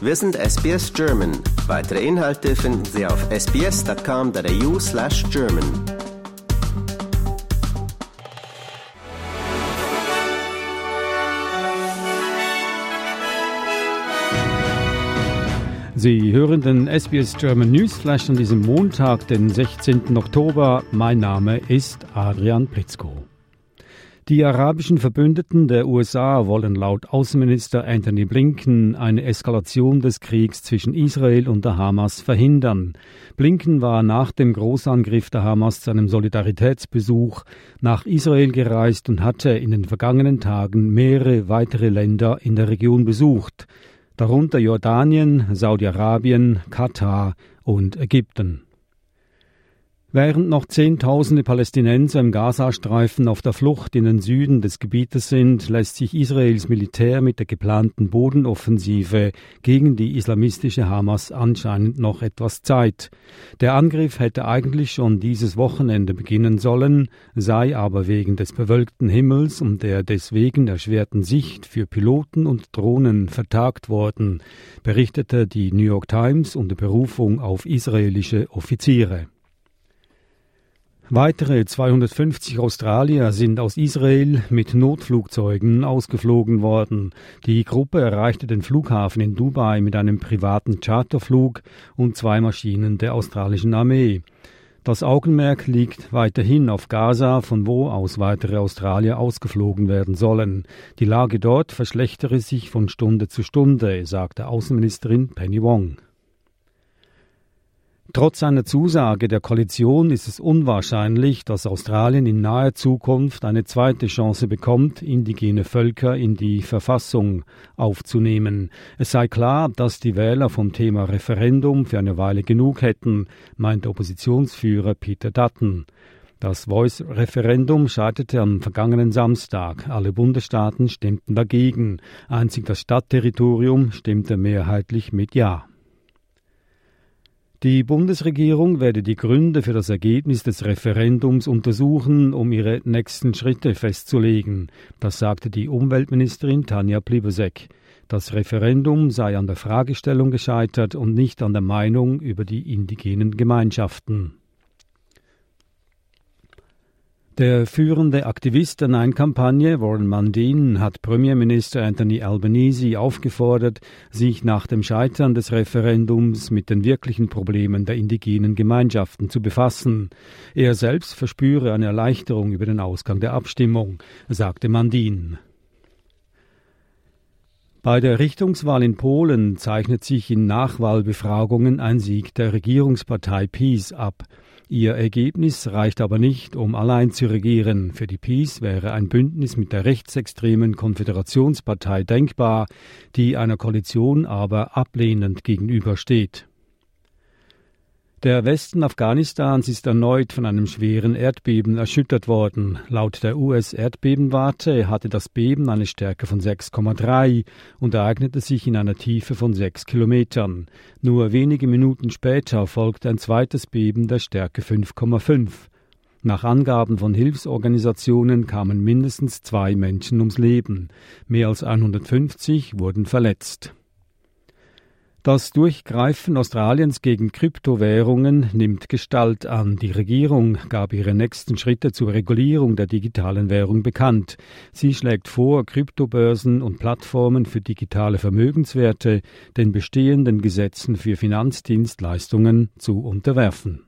Wir sind SBS German. Weitere Inhalte finden Sie auf sbs.com.au slash German. Sie hören den SBS German Newsflash an diesem Montag, den 16. Oktober. Mein Name ist Adrian Plitzko. Die arabischen Verbündeten der USA wollen laut Außenminister Anthony Blinken eine Eskalation des Kriegs zwischen Israel und der Hamas verhindern. Blinken war nach dem Großangriff der Hamas zu einem Solidaritätsbesuch nach Israel gereist und hatte in den vergangenen Tagen mehrere weitere Länder in der Region besucht, darunter Jordanien, Saudi-Arabien, Katar und Ägypten. Während noch Zehntausende Palästinenser im Gazastreifen auf der Flucht in den Süden des Gebietes sind, lässt sich Israels Militär mit der geplanten Bodenoffensive gegen die islamistische Hamas anscheinend noch etwas Zeit. Der Angriff hätte eigentlich schon dieses Wochenende beginnen sollen, sei aber wegen des bewölkten Himmels und der deswegen erschwerten Sicht für Piloten und Drohnen vertagt worden, berichtete die New York Times unter Berufung auf israelische Offiziere. Weitere 250 Australier sind aus Israel mit Notflugzeugen ausgeflogen worden. Die Gruppe erreichte den Flughafen in Dubai mit einem privaten Charterflug und zwei Maschinen der australischen Armee. Das Augenmerk liegt weiterhin auf Gaza, von wo aus weitere Australier ausgeflogen werden sollen. Die Lage dort verschlechtere sich von Stunde zu Stunde, sagte Außenministerin Penny Wong. Trotz einer Zusage der Koalition ist es unwahrscheinlich, dass Australien in naher Zukunft eine zweite Chance bekommt, indigene Völker in die Verfassung aufzunehmen. Es sei klar, dass die Wähler vom Thema Referendum für eine Weile genug hätten, meint Oppositionsführer Peter Dutton. Das Voice-Referendum scheiterte am vergangenen Samstag. Alle Bundesstaaten stimmten dagegen. Einzig das Stadtterritorium stimmte mehrheitlich mit Ja. Die Bundesregierung werde die Gründe für das Ergebnis des Referendums untersuchen, um ihre nächsten Schritte festzulegen. Das sagte die Umweltministerin Tanja Plibersek. Das Referendum sei an der Fragestellung gescheitert und nicht an der Meinung über die indigenen Gemeinschaften. Der führende Aktivist der Nein-Kampagne, Warren Mundine, hat Premierminister Anthony Albanese aufgefordert, sich nach dem Scheitern des Referendums mit den wirklichen Problemen der indigenen Gemeinschaften zu befassen. Er selbst verspüre eine Erleichterung über den Ausgang der Abstimmung, sagte Mundine. Bei der Richtungswahl in Polen zeichnet sich in Nachwahlbefragungen ein Sieg der Regierungspartei PiS ab. Ihr Ergebnis reicht aber nicht, um allein zu regieren. Für die Peace wäre ein Bündnis mit der rechtsextremen Konföderationspartei denkbar, die einer Koalition aber ablehnend gegenübersteht. Der Westen Afghanistans ist erneut von einem schweren Erdbeben erschüttert worden. Laut der US-Erdbebenwarte hatte das Beben eine Stärke von 6,3 und ereignete sich in einer Tiefe von 6 Kilometern. Nur wenige Minuten später folgte ein zweites Beben der Stärke 5,5. Nach Angaben von Hilfsorganisationen kamen mindestens zwei Menschen ums Leben. Mehr als 150 wurden verletzt. Das Durchgreifen Australiens gegen Kryptowährungen nimmt Gestalt an. Die Regierung gab ihre nächsten Schritte zur Regulierung der digitalen Währung bekannt. Sie schlägt vor, Kryptobörsen und Plattformen für digitale Vermögenswerte den bestehenden Gesetzen für Finanzdienstleistungen zu unterwerfen.